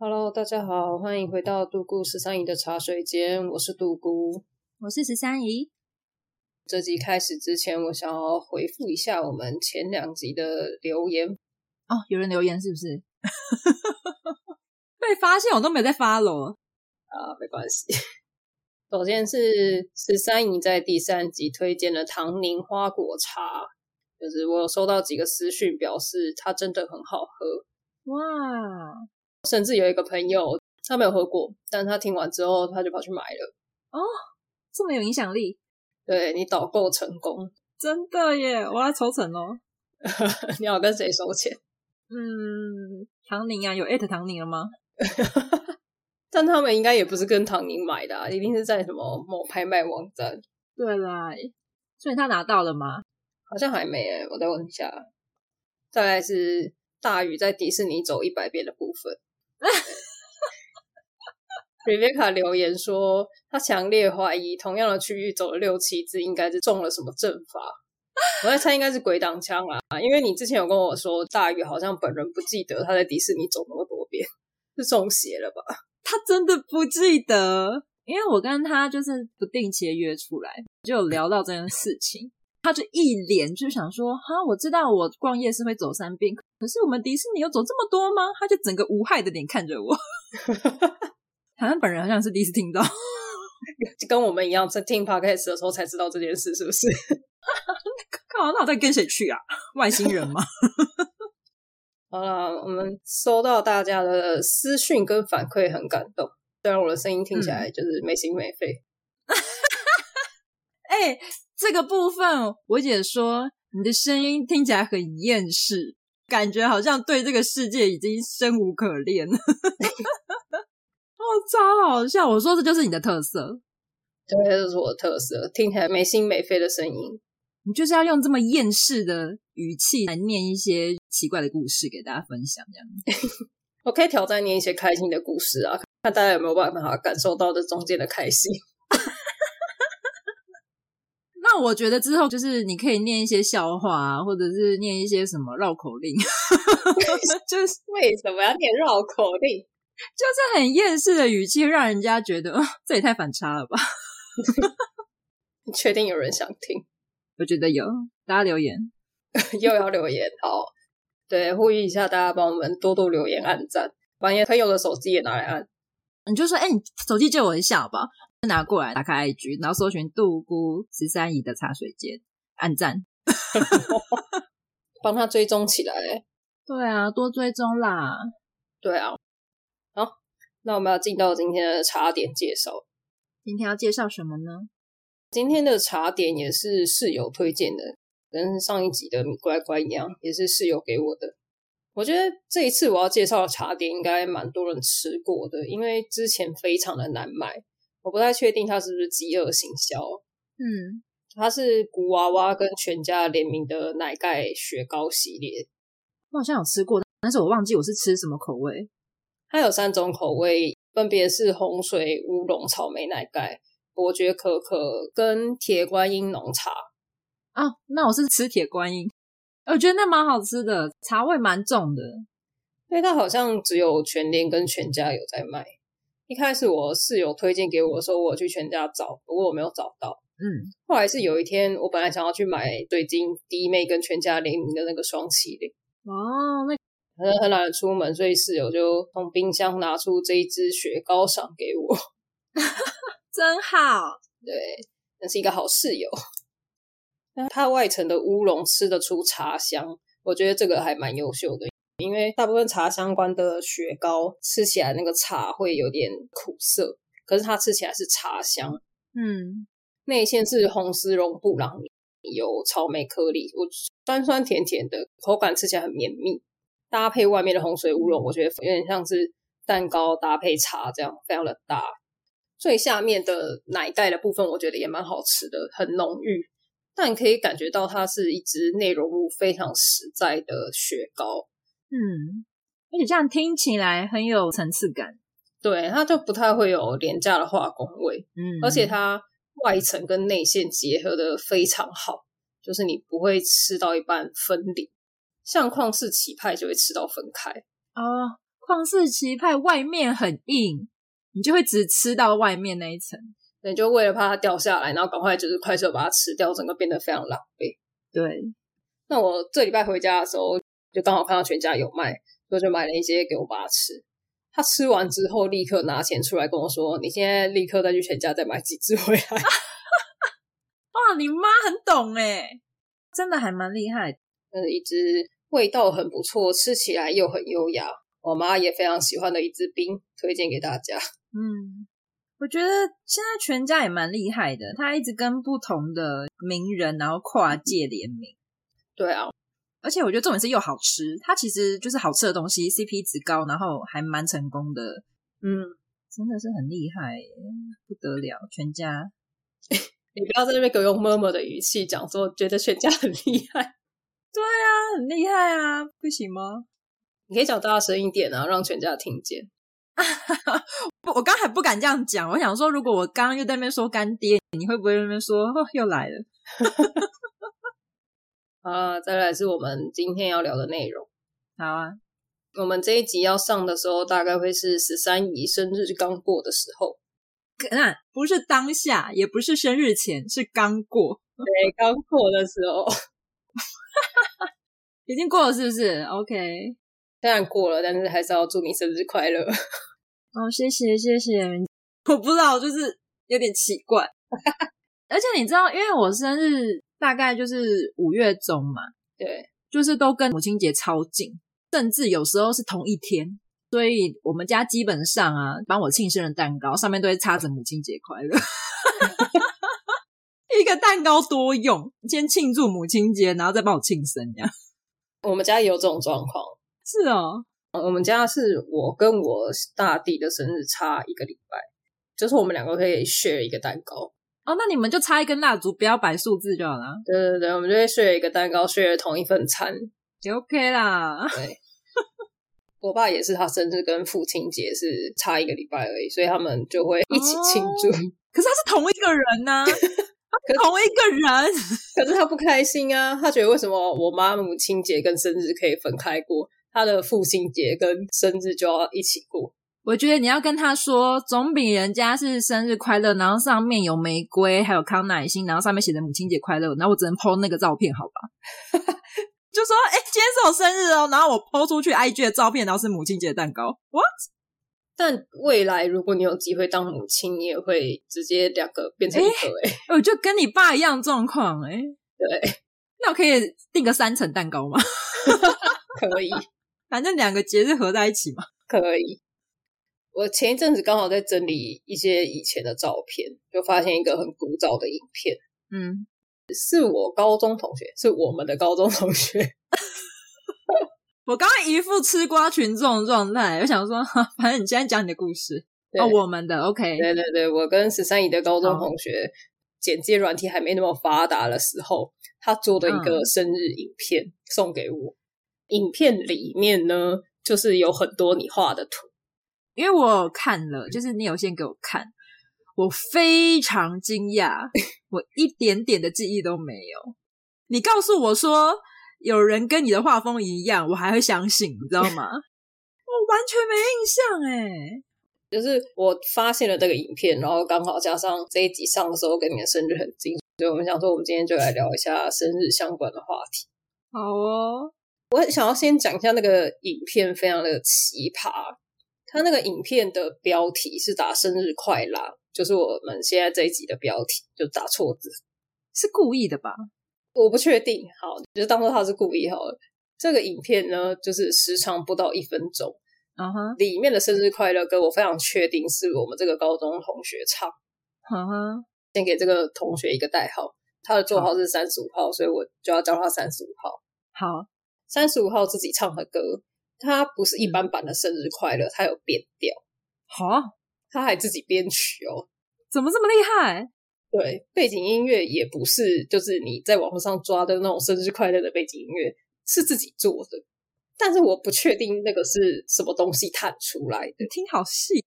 Hello，大家好，欢迎回到杜姑十三姨的茶水间，我是杜姑，我是十三姨。这集开始之前，我想要回复一下我们前两集的留言。哦，有人留言是不是？被发现我都没有在 follow 啊，没关系。首先是十三姨在第三集推荐了唐宁花果茶，就是我有收到几个私讯表示它真的很好喝。哇！甚至有一个朋友，他没有喝过，但他听完之后，他就跑去买了。哦，这么有影响力！对，你导购成功，真的耶！我要抽成哦。你要跟谁收钱？嗯，唐宁啊，有艾特唐宁了吗？但他们应该也不是跟唐宁买的啊，一定是在什么某拍卖网站。对啦，所以他拿到了吗？好像还没诶，我再问一下。再来是大宇在迪士尼走一百遍的部分。Rebecca 留言说，他强烈怀疑同样的区域走了六七次，应该是中了什么阵法。我在猜应该是鬼挡枪啊，因为你之前有跟我说，大宇好像本人不记得他在迪士尼走那么多遍，是中邪了吧？他真的不记得，因为我跟他就是不定期的约出来，就有聊到这件事情。他就一脸就想说：“哈，我知道我逛夜市会走三遍，可是我们迪士尼有走这么多吗？”他就整个无害的脸看着我，好像本人好像是第一次听到，就 跟我们一样，在听 podcast 的时候才知道这件事，是不是？靠，那我在跟谁去啊？外星人吗？好了，我们收到大家的私讯跟反馈，很感动。虽然我的声音听起来就是没心没肺，哎、嗯。欸这个部分，我姐说你的声音听起来很厌世，感觉好像对这个世界已经生无可恋。哦，超好笑！我说这就是你的特色，对，这是我的特色，听起来没心没肺的声音。你就是要用这么厌世的语气来念一些奇怪的故事给大家分享，这样。我可以挑战念一些开心的故事啊，看大家有没有办法感受到这中间的开心。那我觉得之后就是你可以念一些笑话啊，或者是念一些什么绕口令，就 是为什么要念绕口令？就是很厌世的语气，让人家觉得这也太反差了吧？你确定有人想听？我觉得有，大家留言 又要留言，好，对，呼吁一下大家帮我们多多留言、按赞，把你朋友的手机也拿来按。你就说，哎、欸，你手机借我一下好不好？拿过来，打开 IG，然后搜寻“杜姑十三姨”的茶水间，按赞，帮他追踪起来。对啊，多追踪啦。对啊。好，那我们要进到今天的茶点介绍。今天要介绍什么呢？今天的茶点也是室友推荐的，跟上一集的米乖乖一样，也是室友给我的。我觉得这一次我要介绍的茶点应该蛮多人吃过的，因为之前非常的难买。我不太确定它是不是饥饿行销。嗯，它是古娃娃跟全家联名的奶盖雪糕系列。我好像有吃过，但是我忘记我是吃什么口味。它有三种口味，分别是红水乌龙草莓奶盖、伯爵可可跟铁观音浓茶。啊，那我是吃铁观音，我觉得那蛮好吃的，茶味蛮重的。因为它好像只有全联跟全家有在卖。一开始我室友推荐给我的时候，我去全家找，不过我没有找到。嗯，后来是有一天，我本来想要去买最近弟妹跟全家联名的那个双麒麟。哦，那可能很懒得出门，所以室友就从冰箱拿出这一支雪糕赏给我。真好，对，那是一个好室友。那它外层的乌龙吃得出茶香，我觉得这个还蛮优秀的。因为大部分茶相关的雪糕吃起来那个茶会有点苦涩，可是它吃起来是茶香。嗯，内馅是红丝绒布朗尼，有草莓颗粒，我酸酸甜甜的口感，吃起来很绵密。搭配外面的红水乌龙，我觉得有点像是蛋糕搭配茶这样，非常的搭。最下面的奶盖的部分，我觉得也蛮好吃的，很浓郁，但可以感觉到它是一支内容物非常实在的雪糕。嗯，而且这样听起来很有层次感，对，它就不太会有廉价的化工味，嗯，而且它外层跟内馅结合的非常好，就是你不会吃到一半分离，像旷世奇派就会吃到分开哦。旷世奇派外面很硬，你就会只吃到外面那一层。你就为了怕它掉下来，然后赶快就是快速把它吃掉，整个变得非常狼狈。对，那我这礼拜回家的时候，就刚好看到全家有卖，所以就买了一些给我爸吃。他吃完之后，立刻拿钱出来跟我说：“你现在立刻再去全家再买几只回来。”哇，你妈很懂哎，真的还蛮厉害。那一只味道很不错，吃起来又很优雅，我妈也非常喜欢的一支冰，推荐给大家。嗯，我觉得现在全家也蛮厉害的，他一直跟不同的名人然后跨界联名。对啊。而且我觉得重点是又好吃，它其实就是好吃的东西，CP 值高，然后还蛮成功的，嗯，真的是很厉害，不得了！全家，你不要在那边给我用 murmur 的语气讲说，觉得全家很厉害。对啊，很厉害啊，不行吗？你可以讲大声一点啊，让全家听见。不，我刚还不敢这样讲，我想说，如果我刚刚又在那边说干爹，你会不会在那边说，哦，又来了？啊，再来是我们今天要聊的内容。好啊，我们这一集要上的时候，大概会是十三姨生日刚过的时候。那不是当下，也不是生日前，是刚过。对，刚过的时候，已经过了，是不是？OK，当然过了，但是还是要祝你生日快乐。哦，谢谢，谢谢。我不知道，就是有点奇怪。而且你知道，因为我生日。大概就是五月中嘛，对，就是都跟母亲节超近，甚至有时候是同一天，所以我们家基本上啊，帮我庆生的蛋糕上面都会插着母亲节快乐，一个蛋糕多用，先庆祝母亲节，然后再帮我庆生这样。我们家也有这种状况，是哦，我们家是我跟我大弟的生日差一个礼拜，就是我们两个可以 share 一个蛋糕。哦，那你们就插一根蜡烛，不要摆数字就好了。对对对，我们就会 share 一个蛋糕，share 同一份餐，就 OK 啦。对，我爸也是，他生日跟父亲节是差一个礼拜而已，所以他们就会一起庆祝。哦、可是他是同一个人呢、啊，同一个人，可是他不开心啊，他觉得为什么我妈母亲节跟生日可以分开过，他的父亲节跟生日就要一起过。我觉得你要跟他说，总比人家是生日快乐，然后上面有玫瑰，还有康乃馨，然后上面写着母亲节快乐，然后我只能 po 那个照片，好吧？就说，哎、欸，今天是我生日哦，然后我 po 出去 IG 的照片，然后是母亲节蛋糕，what？但未来如果你有机会当母亲，你也会直接两个变成一个、欸，哎，我就跟你爸一样状况，哎，对，那我可以订个三层蛋糕吗？可以，反正两个节日合在一起嘛，可以。我前一阵子刚好在整理一些以前的照片，就发现一个很古早的影片。嗯，是我高中同学，是我们的高中同学。我刚刚一副吃瓜群众的状态，我想说，反正你现在讲你的故事。哦，我们的 OK。对对对，我跟十三姨的高中同学，剪接软体还没那么发达的时候，他做的一个生日影片送给我。影片里面呢，就是有很多你画的图。因为我看了，就是你有先给我看，我非常惊讶，我一点点的记忆都没有。你告诉我说有人跟你的画风一样，我还会相信，你知道吗？我完全没印象哎。就是我发现了这个影片，然后刚好加上这一集上的时候跟你的生日很近，所以我们想说，我们今天就来聊一下生日相关的话题。好哦，我想要先讲一下那个影片，非常的奇葩。它那个影片的标题是打“生日快乐”，就是我们现在这一集的标题，就打错字，是故意的吧？我不确定。好，就是当做他是故意好了。这个影片呢，就是时长不到一分钟。嗯哼，里面的“生日快乐”歌，我非常确定是我们这个高中同学唱。嗯哼，先给这个同学一个代号，他的座号是三十五号，所以我就要叫他三十五号。好，三十五号自己唱的歌。他不是一般版的生日快乐，他有变调，哈，他还自己编曲哦，怎么这么厉害？对，背景音乐也不是，就是你在网络上抓的那种生日快乐的背景音乐，是自己做的。但是我不确定那个是什么东西弹出来的，听好细。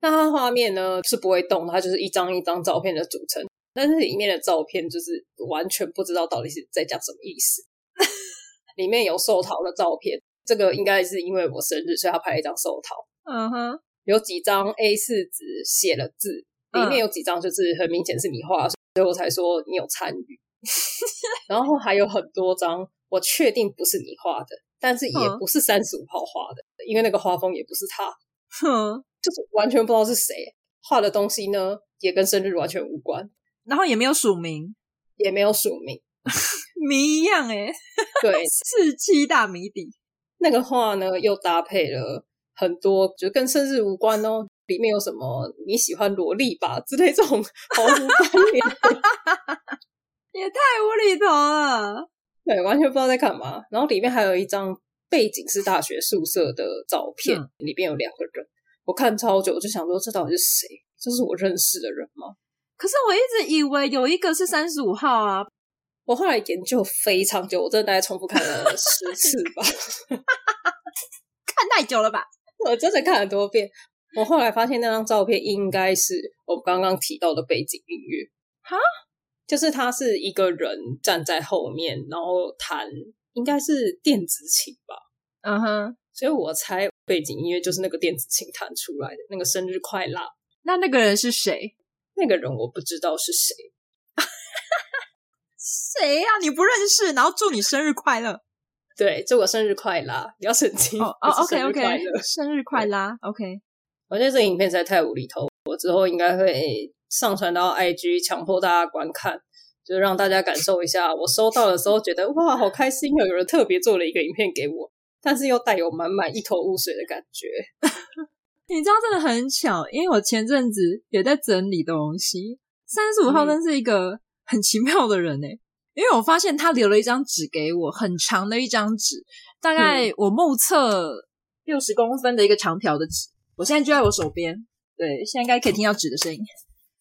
那它画面呢是不会动，它就是一张一张照片的组成，但是里面的照片就是完全不知道到底是在讲什么意思。里面有寿桃的照片。这个应该是因为我生日，所以他拍了一张寿桃。嗯哼，有几张 A 四纸写了字，里面有几张就是很明显是你画，所以我才说你有参与。然后还有很多张，我确定不是你画的，但是也不是三十五号画的，因为那个画风也不是他，哼，就是完全不知道是谁画的东西呢，也跟生日完全无关，然后也没有署名，也没有署名，谜一样诶对，是七大谜底。那个画呢，又搭配了很多，就跟生日无关哦。里面有什么你喜欢萝莉吧之类这种毫无关联，也太无厘头了。对，完全不知道在干嘛。然后里面还有一张背景是大学宿舍的照片，嗯、里面有两个人。我看超久，我就想说这到底是谁？这是我认识的人吗？可是我一直以为有一个是三十五号啊。我后来研究非常久，我真的大概重复看了十次吧，看太久了吧？我真的看很多遍。我后来发现那张照片应该是我刚刚提到的背景音乐，哈，就是他是一个人站在后面，然后弹，应该是电子琴吧？嗯哼，所以我猜背景音乐就是那个电子琴弹出来的那个生日快乐。那那个人是谁？那个人我不知道是谁。谁呀、啊？你不认识？然后祝你生日快乐。对，祝我生日快乐。你要澄清哦。哦，OK OK，生日快乐。OK。我觉得这个影片实在太无厘头，我之后应该会上传到 IG，强迫大家观看，就让大家感受一下。我收到的时候觉得哇，好开心哦，有人特别做了一个影片给我，但是又带有满满一头雾水的感觉。你知道，真的很巧，因为我前阵子也在整理东西。三十五号真是一个很奇妙的人呢因为我发现他留了一张纸给我，很长的一张纸，大概我目测六十公分的一个长条的纸。我现在就在我手边，对，现在应该可以听到纸的声音。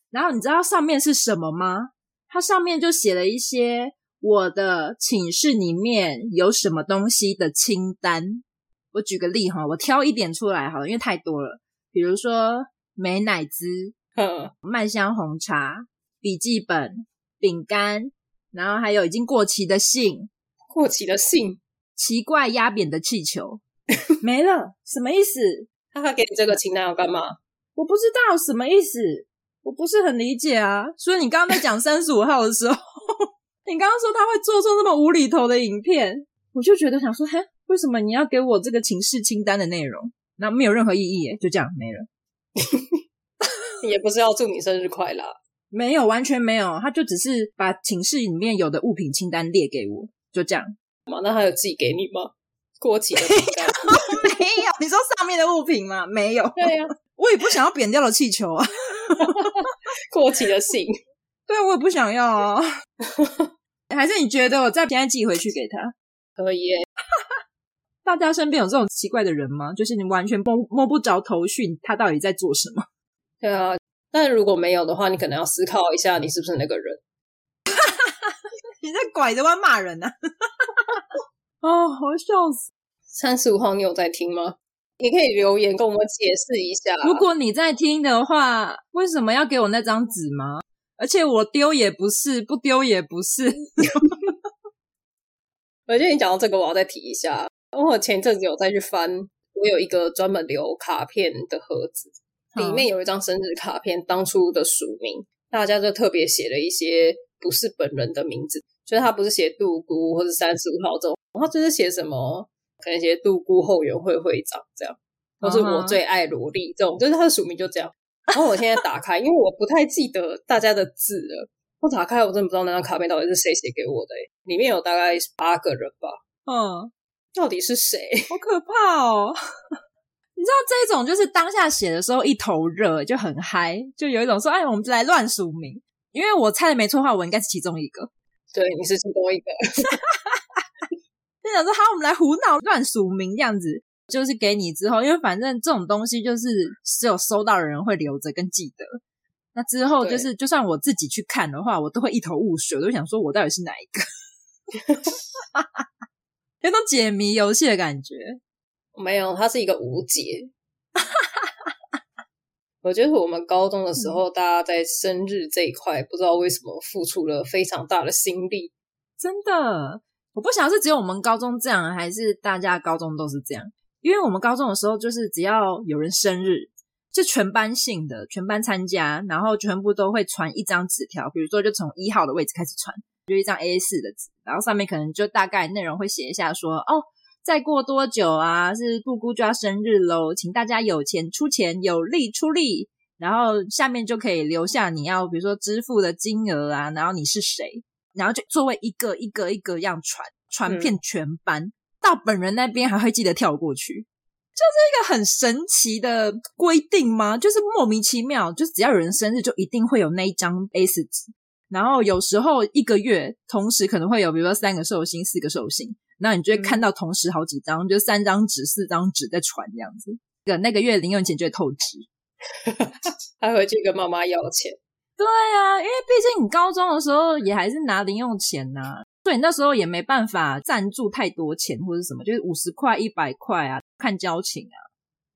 然后你知道上面是什么吗？它上面就写了一些我的寝室里面有什么东西的清单。我举个例哈，我挑一点出来好了，因为太多了。比如说美乃滋、嗯，麦香红茶、笔记本、饼干。然后还有已经过期的信，过期的信，奇怪压扁的气球没了，什么意思？他还给你这个清单要干嘛？我不知道什么意思，我不是很理解啊。所以你刚刚在讲三十五号的时候，你刚刚说他会做出那么无厘头的影片，我就觉得想说，嘿，为什么你要给我这个寝室清单的内容？那没有任何意义耶，就这样没了。也不是要祝你生日快乐。没有，完全没有，他就只是把寝室里面有的物品清单列给我，就这样。那他有寄给你吗？过期的饼干？没有，你说上面的物品吗？没有。对呀、啊，我也不想要扁掉的气球啊。过期的信？对，我也不想要啊。还是你觉得我再现在寄回去给他？可以耶。大家身边有这种奇怪的人吗？就是你完全摸摸不着头绪，他到底在做什么？对啊。但如果没有的话，你可能要思考一下，你是不是那个人？你在拐着弯骂人呢、啊？哦，好笑死！三十五号，你有在听吗？你可以留言跟我们解释一下。如果你在听的话，为什么要给我那张纸吗？而且我丢也不是，不丢也不是。我觉得你讲到这个，我要再提一下。我前阵子有再去翻，我有一个专门留卡片的盒子。里面有一张生日卡片，当初的署名，大家就特别写了一些不是本人的名字，就是他不是写杜姑或者三十五号这种，他就是写什么，可能写杜姑后援会会长这样，或是我最爱萝莉这种，就是他的署名就这样。然后我现在打开，因为我不太记得大家的字了，我打开我真的不知道那张卡片到底是谁写给我的，里面有大概八个人吧，嗯，到底是谁？好可怕哦！你知道这种就是当下写的时候一头热就很嗨，就有一种说哎，我们就来乱署名。因为我猜的没错的话，我应该是其中一个。对，你是其中一个。就想说好，我们来胡闹乱署名这样子，就是给你之后，因为反正这种东西就是只有收到的人会留着跟记得。那之后就是，就算我自己去看的话，我都会一头雾水，我都想说我到底是哪一个？有种解谜游戏的感觉。没有，它是一个无解。我觉得我们高中的时候，大家在生日这一块，不知道为什么付出了非常大的心力。真的，我不晓得是只有我们高中这样，还是大家高中都是这样。因为我们高中的时候，就是只要有人生日，是全班性的，全班参加，然后全部都会传一张纸条，比如说就从一号的位置开始传，就一张 A4 的纸，然后上面可能就大概内容会写一下说，哦，再过多久啊，是布姑就要生日喽，请大家有钱出钱，有力出力，然后下面就可以留下你要比如说支付的金额啊，然后你是谁。然后就座位一个一个一个样传，传遍全班，嗯、到本人那边还会记得跳过去，就是一个很神奇的规定吗？就是莫名其妙，就是只要有人生日，就一定会有那一张 A4 纸。然后有时候一个月同时可能会有，比如说三个寿星、四个寿星，那你就会看到同时好几张，嗯、就三张纸、四张纸在传这样子。个那个月零用钱就会透支，还回去跟妈妈要钱。对啊，因为毕竟你高中的时候也还是拿零用钱呐、啊，所以那时候也没办法赞助太多钱或者什么，就是五十块、一百块啊，看交情啊。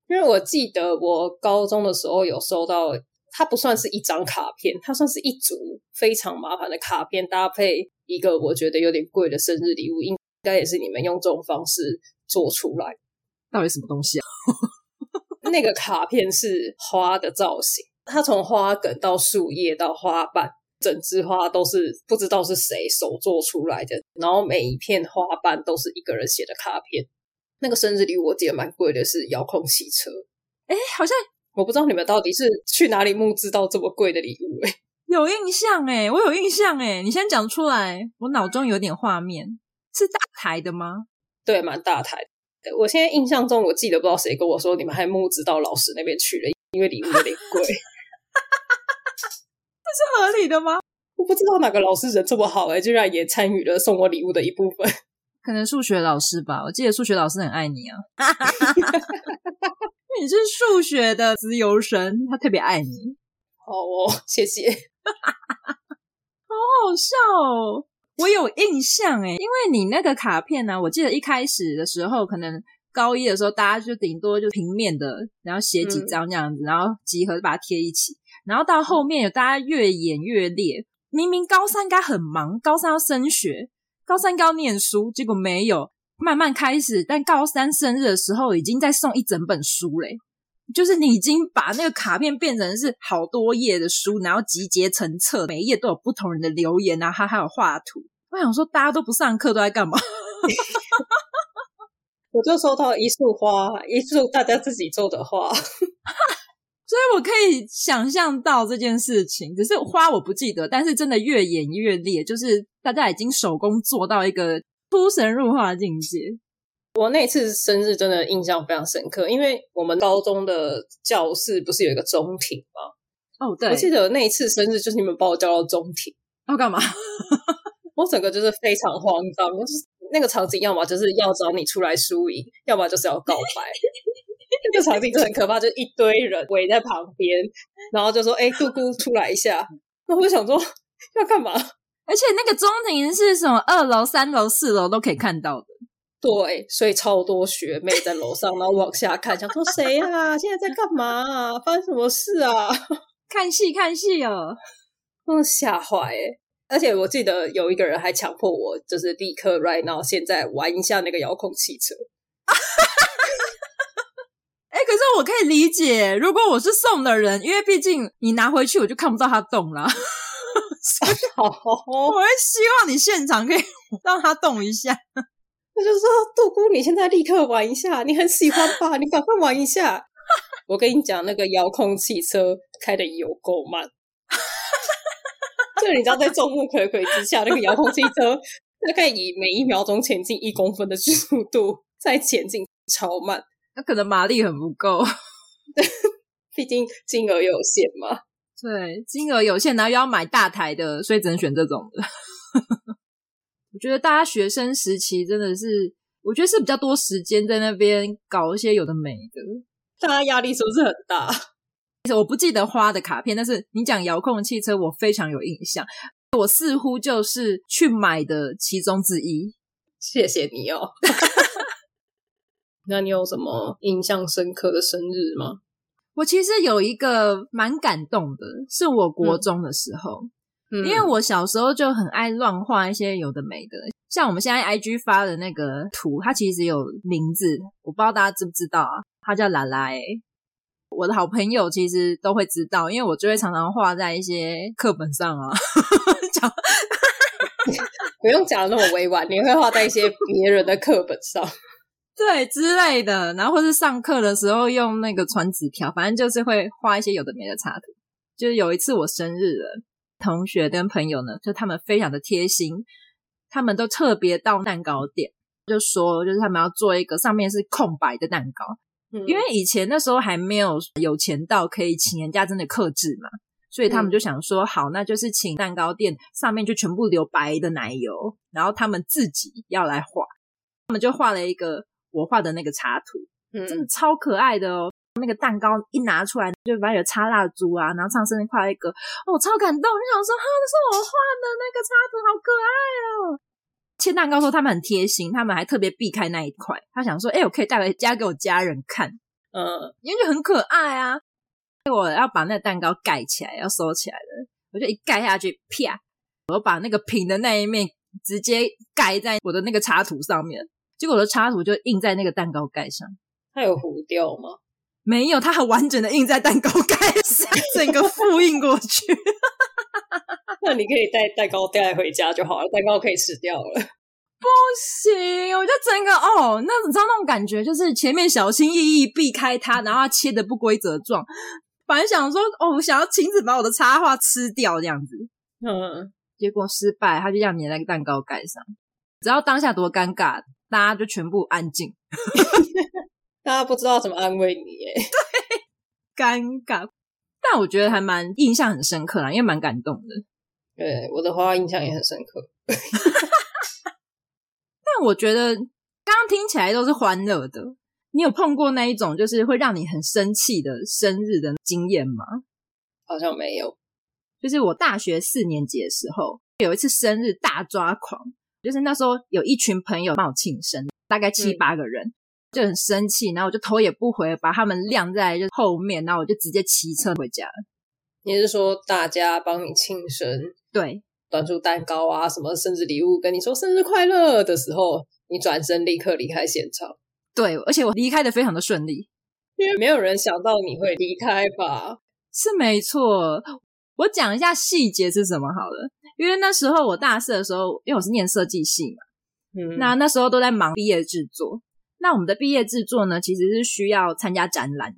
因为我记得我高中的时候有收到，它不算是一张卡片，它算是一组非常麻烦的卡片，搭配一个我觉得有点贵的生日礼物，应该也是你们用这种方式做出来。到底什么东西啊？那个卡片是花的造型。它从花梗到树叶到花瓣，整枝花都是不知道是谁手做出来的。然后每一片花瓣都是一个人写的卡片。那个生日礼物我记得蛮贵的，是遥控汽车。哎，好像我不知道你们到底是去哪里募资到这么贵的礼物。哎，有印象哎，我有印象哎，你先讲出来，我脑中有点画面。是大台的吗？对，蛮大台的。我现在印象中，我记得不知道谁跟我说，你们还募资到老师那边去了，因为礼物有点贵。是合理的吗？我不知道哪个老师人这么好哎、欸，居然也参与了送我礼物的一部分。可能数学老师吧，我记得数学老师很爱你啊，你是数学的自由神，他特别爱你。好哦，谢谢。好好笑哦，我有印象哎，因为你那个卡片呢、啊，我记得一开始的时候，可能高一的时候，大家就顶多就平面的，然后写几张这样子，嗯、然后集合把它贴一起。然后到后面有大家越演越烈，明明高三应该很忙，高三要升学，高三应该要念书，结果没有，慢慢开始。但高三生日的时候，已经在送一整本书嘞，就是你已经把那个卡片变成是好多页的书，然后集结成册，每一页都有不同人的留言啊，还还有画图。我想说，大家都不上课，都在干嘛？我就收到一束花，一束大家自己做的花。所以我可以想象到这件事情，只是花我不记得，但是真的越演越烈，就是大家已经手工做到一个出神入化的境界。我那次生日真的印象非常深刻，因为我们高中的教室不是有一个中庭吗？哦，对，我记得那一次生日就是你们把我叫到中庭，要干嘛？我整个就是非常慌张，就是那个场景，要么就是要找你出来输赢，要么就是要告白。这个场景就很可怕，就一堆人围在旁边，然后就说：“哎，杜姑出来一下。”那我就想说要干嘛？而且那个中庭是什么？二楼、三楼、四楼都可以看到的。对，所以超多学妹在楼上，然后往下看，想说谁啊？现在在干嘛啊？发生什么事啊？看戏看戏哦，嗯，吓坏哎！而且我记得有一个人还强迫我，就是立刻 right now 现在玩一下那个遥控汽车。哎，可是我可以理解，如果我是送的人，因为毕竟你拿回去，我就看不到他动了。所以好，我会希望你现场可以 让他动一下。我就说，杜姑，你现在立刻玩一下，你很喜欢吧？你赶快玩一下。我跟你讲，那个遥控汽车开的有够慢，就你知道，在众目睽睽之下，那个遥控汽车大概以每一秒钟前进一公分的速度在前进，超慢。那可能马力很不够，毕竟金额有限嘛。对，金额有限，然后又要买大台的，所以只能选这种的。我觉得大家学生时期真的是，我觉得是比较多时间在那边搞一些有的没的，大家压力是不是很大？其实我不记得花的卡片，但是你讲遥控汽车，我非常有印象，我似乎就是去买的其中之一。谢谢你哦。那你有什么印象深刻的生日吗？我其实有一个蛮感动的，是我国中的时候，嗯、因为我小时候就很爱乱画一些有的没的，像我们现在 IG 发的那个图，它其实有名字，我不知道大家知不知道啊？它叫拉拉诶。我的好朋友其实都会知道，因为我就会常常画在一些课本上啊。讲不用讲的那么委婉，你会画在一些别人的课本上，对之类的，然后或是上课的时候用那个传纸条，反正就是会画一些有的没的插图。就是有一次我生日了，同学跟朋友呢，就他们非常的贴心，他们都特别到蛋糕店，就说就是他们要做一个上面是空白的蛋糕，嗯，因为以前那时候还没有有钱到可以请人家真的克制嘛，所以他们就想说，好，那就是请蛋糕店上面就全部留白的奶油，然后他们自己要来画，他们就画了一个我画的那个插图，嗯，真的超可爱的哦。那个蛋糕一拿出来，就把有插蜡烛啊，然后唱生日快乐歌，哦，超感动！我就想说，哈，那是我画的那个插图，好可爱哦。切蛋糕说他们很贴心，他们还特别避开那一块，他想说，哎，我可以带回家给我家人看，嗯，因为就很可爱啊。我要把那个蛋糕盖起来，要收起来了，我就一盖下去，啪，我把那个平的那一面直接盖在我的那个插图上面，结果我的插图就印在那个蛋糕盖上，它有糊掉吗？没有，它很完整的印在蛋糕盖上，整个复印过去。那你可以带蛋糕带回家就好了，蛋糕可以吃掉了。不行，我就整个哦，那你知道那种感觉，就是前面小心翼翼避开它，然后它切的不规则状。本来想说哦，我想要亲自把我的插画吃掉这样子，嗯，结果失败，它就这样粘在蛋糕盖上。知道当下多尴尬，大家就全部安静。大家不知道怎么安慰你，耶，对，尴尬。但我觉得还蛮印象很深刻啦，因为蛮感动的。对，我的画印象也很深刻。但我觉得刚刚听起来都是欢乐的。你有碰过那一种就是会让你很生气的生日的经验吗？好像没有。就是我大学四年级的时候，有一次生日大抓狂，就是那时候有一群朋友帮我庆生，大概七八个人。嗯就很生气，然后我就头也不回，把他们晾在就后面，然后我就直接骑车回家。你是说大家帮你庆生，对，端出蛋糕啊，什么生日礼物，跟你说生日快乐的时候，你转身立刻离开现场。对，而且我离开的非常的顺利，因为没有人想到你会离开吧？是没错。我讲一下细节是什么好了，因为那时候我大四的时候，因为我是念设计系嘛，嗯，那那时候都在忙毕业制作。那我们的毕业制作呢，其实是需要参加展览的。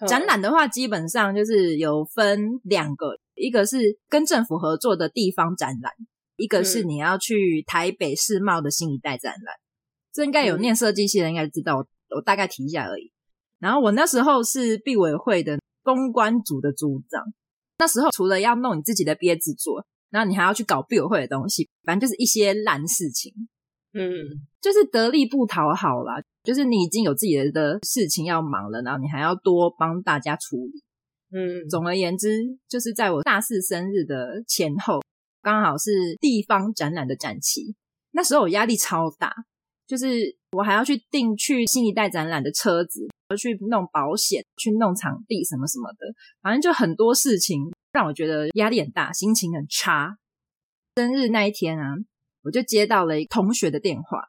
嗯、展览的话，基本上就是有分两个，一个是跟政府合作的地方展览，一个是你要去台北世贸的新一代展览。这应该有念设计系的人应该知道，我，我大概提一下而已。然后我那时候是毕委会的公关组的组长，那时候除了要弄你自己的毕业制作，然后你还要去搞毕委会的东西，反正就是一些烂事情。嗯，就是得力不讨好啦，就是你已经有自己的事情要忙了，然后你还要多帮大家处理。嗯，总而言之，就是在我大四生日的前后，刚好是地方展览的展期，那时候我压力超大，就是我还要去订去新一代展览的车子，要去弄保险，去弄场地什么什么的，反正就很多事情让我觉得压力很大，心情很差。生日那一天啊。我就接到了一同学的电话，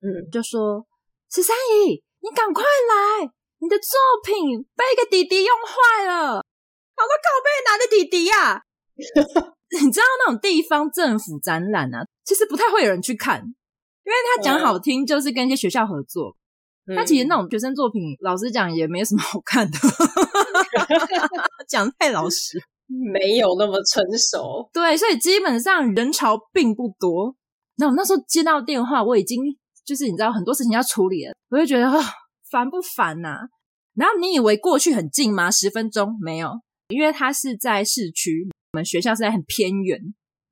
嗯，就说十三姨，你赶快来，你的作品被一个弟弟用坏了。我说靠被哪的弟弟呀、啊？你知道那种地方政府展览啊，其实不太会有人去看，因为他讲好听就是跟一些学校合作，他、嗯、其实那种学生作品，老实讲也没什么好看的，讲太老实，没有那么成熟，对，所以基本上人潮并不多。那我那时候接到电话，我已经就是你知道很多事情要处理了，我就觉得啊，烦不烦呐？然后你以为过去很近吗？十分钟？没有，因为他是在市区，我们学校是在很偏远，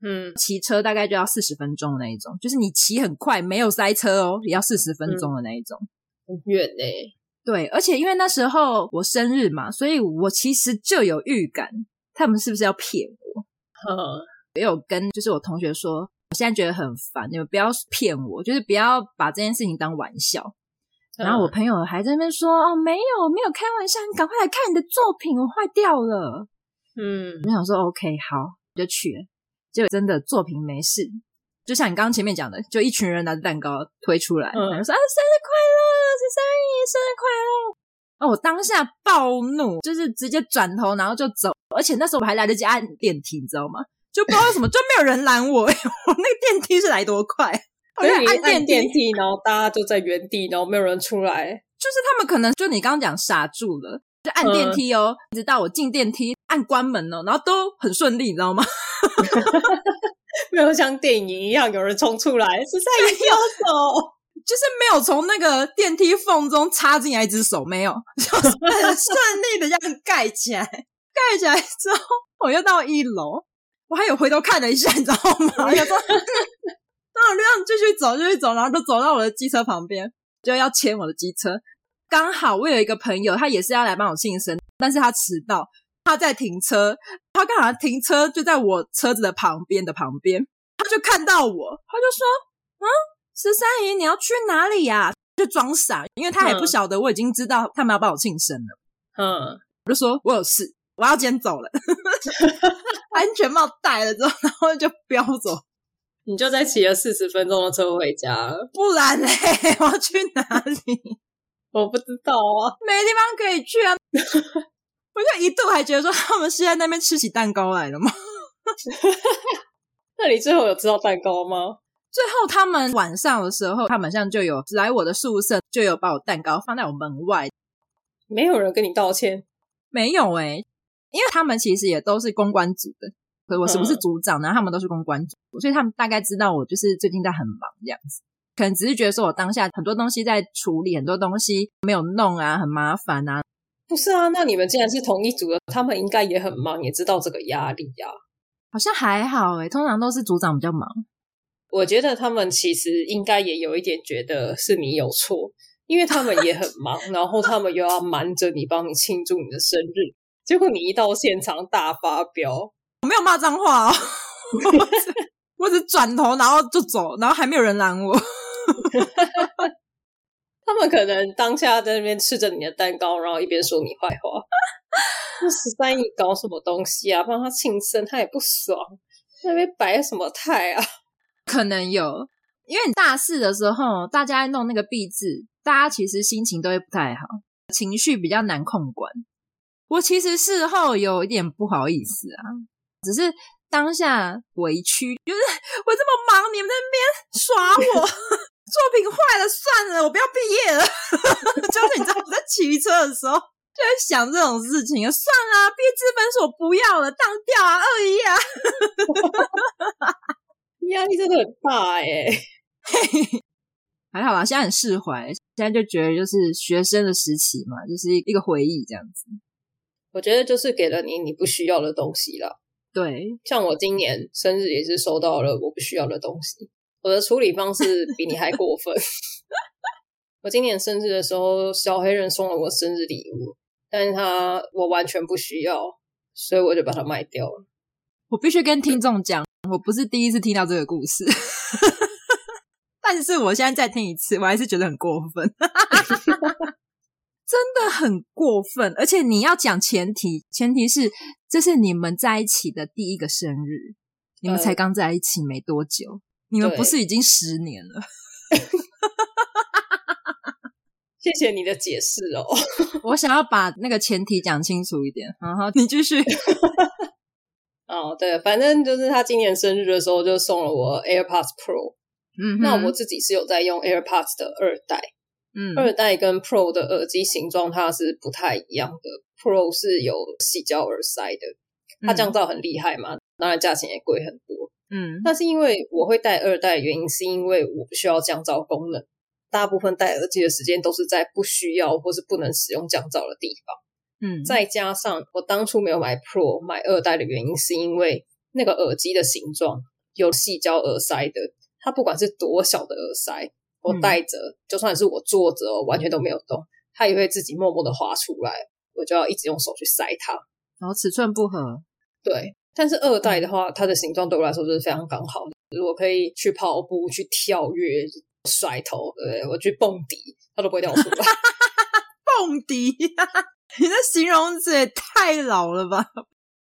嗯，骑车大概就要四十分钟的那一种，就是你骑很快，没有塞车哦，也要四十分钟的那一种，很远诶。对，而且因为那时候我生日嘛，所以我其实就有预感，他们是不是要骗我？呵，也有跟就是我同学说。我现在觉得很烦，你们不要骗我，就是不要把这件事情当玩笑。嗯、然后我朋友还在那边说：“哦，没有，没有开玩笑，你赶快来看你的作品，我坏掉了。”嗯，我想说：“OK，好，就去了。”结果真的作品没事，就像你刚刚前面讲的，就一群人拿着蛋糕推出来，嗯、然后说啊生日快乐，十三姨生日快乐！哦，我当下暴怒，就是直接转头然后就走，而且那时候我还来得及按电梯，你知道吗？就不知道为什么就没有人拦我，我那个电梯是来多快，我就按电电梯，然后大家就在原地，然后没有人出来，就是他们可能就你刚刚讲傻住了，就按电梯哦，嗯、直到我进电梯按关门哦，然后都很顺利，你知道吗？没有像电影一样有人冲出来，是在一条手，就是没有从那个电梯缝中插进来一只手，没有，就是很顺利的这样盖起来，盖起来之后，我又到一楼，我还有回头看了一下，你知道吗？然后就这样继续走，继续走，然后就走到我的机车旁边，就要牵我的机车。刚好我有一个朋友，他也是要来帮我庆生，但是他迟到。他在停车，他刚好停车就在我车子的旁边的旁边，他就看到我，他就说：“嗯，十三姨，你要去哪里呀、啊？”就装傻，因为他也不晓得我已经知道他们要帮我庆生了。嗯，我就说我有事，我要先走了，安全帽戴了之后，然后就飙走。你就在骑了四十分钟的车回家，不然嘞，我要去哪里？我不知道啊，没地方可以去啊。我就一度还觉得说，他们是在那边吃起蛋糕来了吗？那你最后有吃到蛋糕吗？最后他们晚上的时候，他们好像就有来我的宿舍，就有把我蛋糕放在我门外。没有人跟你道歉？没有诶、欸、因为他们其实也都是公关组的，可是我是不是组长呢？然后他们都是公关组，所以他们大概知道我就是最近在很忙这样子，可能只是觉得说我当下很多东西在处理，很多东西没有弄啊，很麻烦啊。不是啊，那你们既然是同一组的，他们应该也很忙，也知道这个压力呀、啊。好像还好诶，通常都是组长比较忙。我觉得他们其实应该也有一点觉得是你有错，因为他们也很忙，然后他们又要瞒着你帮你庆祝你的生日，结果你一到现场大发飙，我没有骂脏话哦，我只转头然后就走，然后还没有人拦我。他们可能当下在那边吃着你的蛋糕，然后一边说你坏话。那十三姨搞什么东西啊？帮他庆生，他也不爽。那边摆什么态啊？可能有，因为你大四的时候，大家弄那个毕制，大家其实心情都会不太好，情绪比较难控管。我其实事后有一点不好意思啊，只是当下委屈，就是 我这么忙，你们在那边耍我。作品坏了算了，我不要毕业了。就是你知道我在骑车的时候就在想这种事情，算了，毕业分数我不要了，当掉啊，二一啊，压力真的很大哎、欸。还好啦，现在很释怀，现在就觉得就是学生的时期嘛，就是一个回忆这样子。我觉得就是给了你你不需要的东西了。对，像我今年生日也是收到了我不需要的东西。我的处理方式比你还过分。我今年生日的时候，小黑人送了我生日礼物，但是他我完全不需要，所以我就把它卖掉了。我必须跟听众讲，我不是第一次听到这个故事，但是我现在再听一次，我还是觉得很过分，真的很过分。而且你要讲前提，前提是这是你们在一起的第一个生日，你们才刚在一起没多久。你们不是已经十年了？谢谢你的解释哦。我想要把那个前提讲清楚一点。然后，你继续。哦，对，反正就是他今年生日的时候就送了我 AirPods Pro。嗯，那我自己是有在用 AirPods 的二代。嗯，二代跟 Pro 的耳机形状它是不太一样的。Pro 是有洗胶耳塞的，它降噪很厉害嘛，当然价钱也贵很多。嗯，那是因为我会戴二代的原因，是因为我不需要降噪功能。大部分戴耳机的时间都是在不需要或是不能使用降噪的地方。嗯，再加上我当初没有买 Pro 买二代的原因，是因为那个耳机的形状有细胶耳塞的，它不管是多小的耳塞，我戴着，嗯、就算是我坐着完全都没有动，它也会自己默默的滑出来，我就要一直用手去塞它。然后尺寸不合，对。但是二代的话，它的形状对我来说就是非常刚好的。如果可以去跑步、去跳跃、甩头，对，我去蹦迪，它都不会掉出来。蹦迪，你的形容词也太老了吧？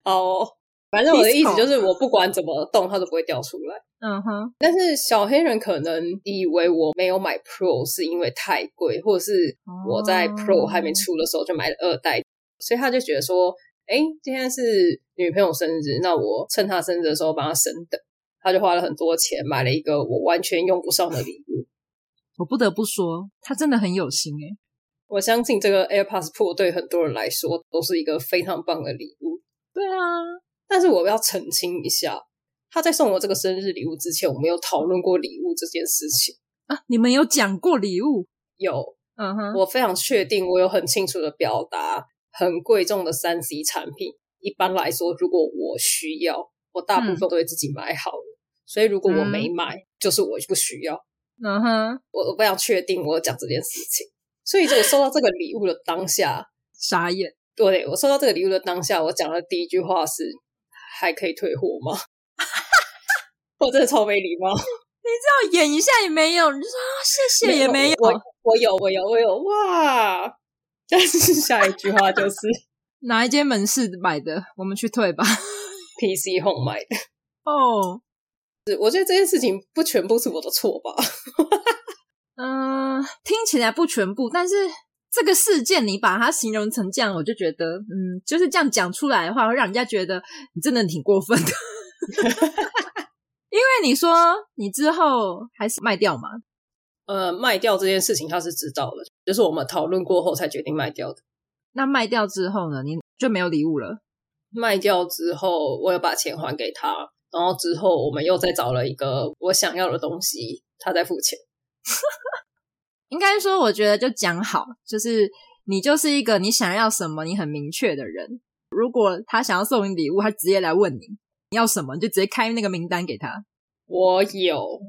哦，反正我的意思就是，我不管怎么动，它都不会掉出来。嗯哼。但是小黑人可能以为我没有买 Pro 是因为太贵，或者是我在 Pro 还没出的时候就买了二代，所以他就觉得说，哎，今天是女朋友生日，那我趁她生日的时候帮她升等，他就花了很多钱买了一个我完全用不上的礼物。我不得不说，他真的很有心诶。我相信这个 AirPods Pro 对很多人来说都是一个非常棒的礼物。对啊，但是我要澄清一下，他在送我这个生日礼物之前，我没有讨论过礼物这件事情啊。你们有讲过礼物？有，嗯哼，我非常确定，我有很清楚的表达，很贵重的三 C 产品，一般来说，如果我需要，我大部分都会自己买好了。嗯、所以如果我没买，嗯、就是我不需要。嗯哼，我我非常确定我有讲这件事情。所以，在我收到这个礼物的当下，傻眼。对，我收到这个礼物的当下，我讲的第一句话是：“还可以退货吗？” 我真的超没礼貌。你知道演一下也没有，你就说啊，谢谢也没有。我我有，我有，我有哇！但是下一句话就是 哪一间门市买的？我们去退吧。PC Home 买的哦。是，我觉得这件事情不全部是我的错吧。嗯，听起来不全部，但是这个事件你把它形容成这样，我就觉得，嗯，就是这样讲出来的话，会让人家觉得你真的挺过分的。因为你说你之后还是卖掉嘛？呃，卖掉这件事情他是知道的，就是我们讨论过后才决定卖掉的。那卖掉之后呢？你就没有礼物了？卖掉之后，我有把钱还给他，然后之后我们又再找了一个我想要的东西，他再付钱。应该说，我觉得就讲好，就是你就是一个你想要什么，你很明确的人。如果他想要送你礼物，他直接来问你你要什么，你就直接开那个名单给他。我有，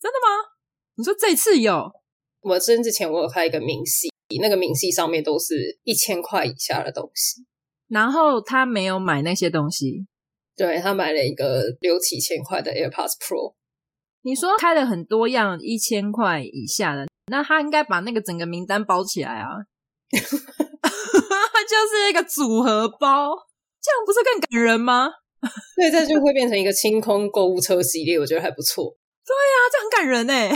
真的吗？你说这次有？我生日之前我有开一个明细，那个明细上面都是一千块以下的东西。然后他没有买那些东西，对，他买了一个六七千块的 AirPods Pro。你说开了很多样一千块以下的，那他应该把那个整个名单包起来啊，就是一个组合包，这样不是更感人吗？对，这就会变成一个清空购物车系列，我觉得还不错。对啊，这很感人哎，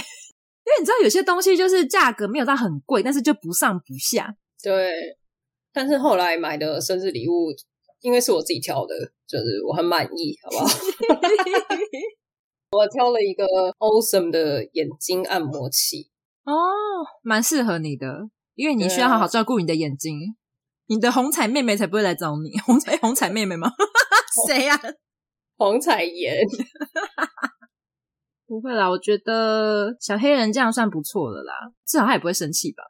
因为你知道有些东西就是价格没有到很贵，但是就不上不下。对，但是后来买的生日礼物，因为是我自己挑的，就是我很满意，好不好？我挑了一个 Awesome 的眼睛按摩器哦，蛮适合你的，因为你需要好好照顾你的眼睛。啊、你的红彩妹妹才不会来找你，红彩红彩妹妹吗？谁呀、啊？红彩颜？不会啦，我觉得小黑人这样算不错的啦，至少他也不会生气吧？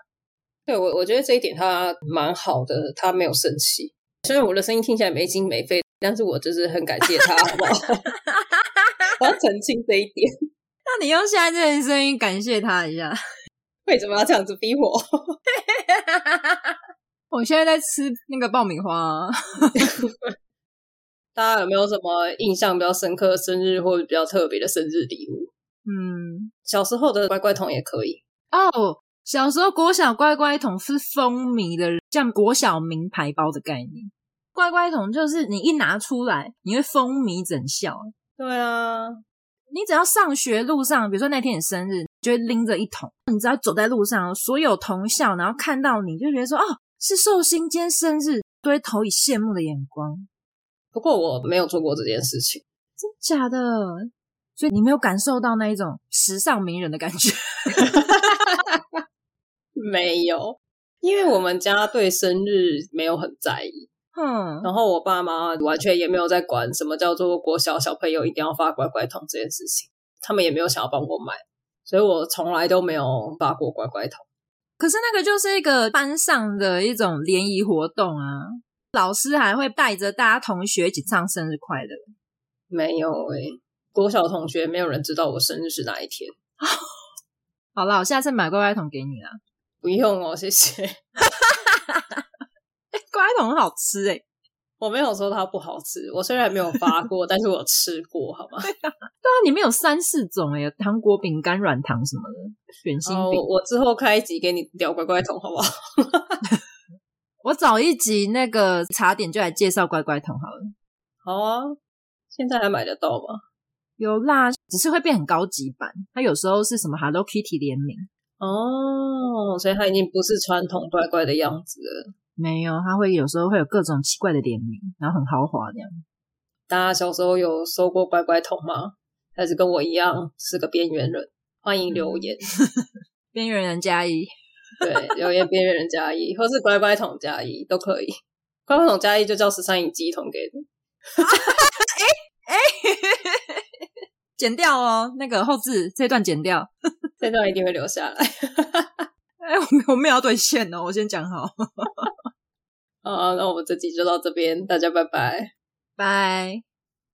对，我我觉得这一点他蛮好的，他没有生气。虽然我的声音听起来没心没肺，但是我就是很感谢他，好不好？我要澄清这一点。那你用现在这个声音感谢他一下。为什么要这样子逼我？我现在在吃那个爆米花。大家有没有什么印象比较深刻的生日或者比较特别的生日礼物？嗯，小时候的乖乖桶也可以。哦，小时候国小乖乖桶是风靡的，像国小名牌包的概念。乖乖桶就是你一拿出来，你会风靡整校。对啊，你只要上学路上，比如说那天你生日，就会拎着一桶。你只要走在路上，所有同校然后看到你就觉得说，哦，是寿星今天生日，都会投以羡慕的眼光。不过我没有做过这件事情，真假的？所以你没有感受到那一种时尚名人的感觉？没有，因为我们家对生日没有很在意。嗯，然后我爸妈完全也没有在管什么叫做国小小朋友一定要发乖乖桶这件事情，他们也没有想要帮我买，所以我从来都没有发过乖乖桶。可是那个就是一个班上的一种联谊活动啊，老师还会带着大家同学一起唱生日快乐。没有诶、欸，国小同学没有人知道我生日是哪一天。好了，我下次买乖乖桶给你啦。不用哦，谢谢。乖乖桶很好吃诶，我没有说它不好吃。我虽然没有发过，但是我吃过，好吗？对啊，里面有三四种诶，糖果、饼干、软糖什么的，选心饼。我之后开一集给你聊乖乖桶，好不好？我找一集那个茶点就来介绍乖乖桶好了。好啊，现在还买得到吗？有啦，只是会变很高级版。它有时候是什么 Hello Kitty 联名哦，所以它已经不是传统乖乖的样子了。没有，它会有时候会有各种奇怪的联名，然后很豪华这样。大家小时候有收过乖乖桶吗？还是跟我一样是个边缘人？欢迎留言，边缘人加一，对，留言边缘人加一，或是乖乖桶加一都可以。乖乖桶加一就叫十三姨鸡桶给你。哎 哎，剪掉哦，那个后置这段剪掉，这段一定会留下来。哎，我我没有要兑现哦，我先讲 好。好，那我们这集就到这边，大家拜拜，拜。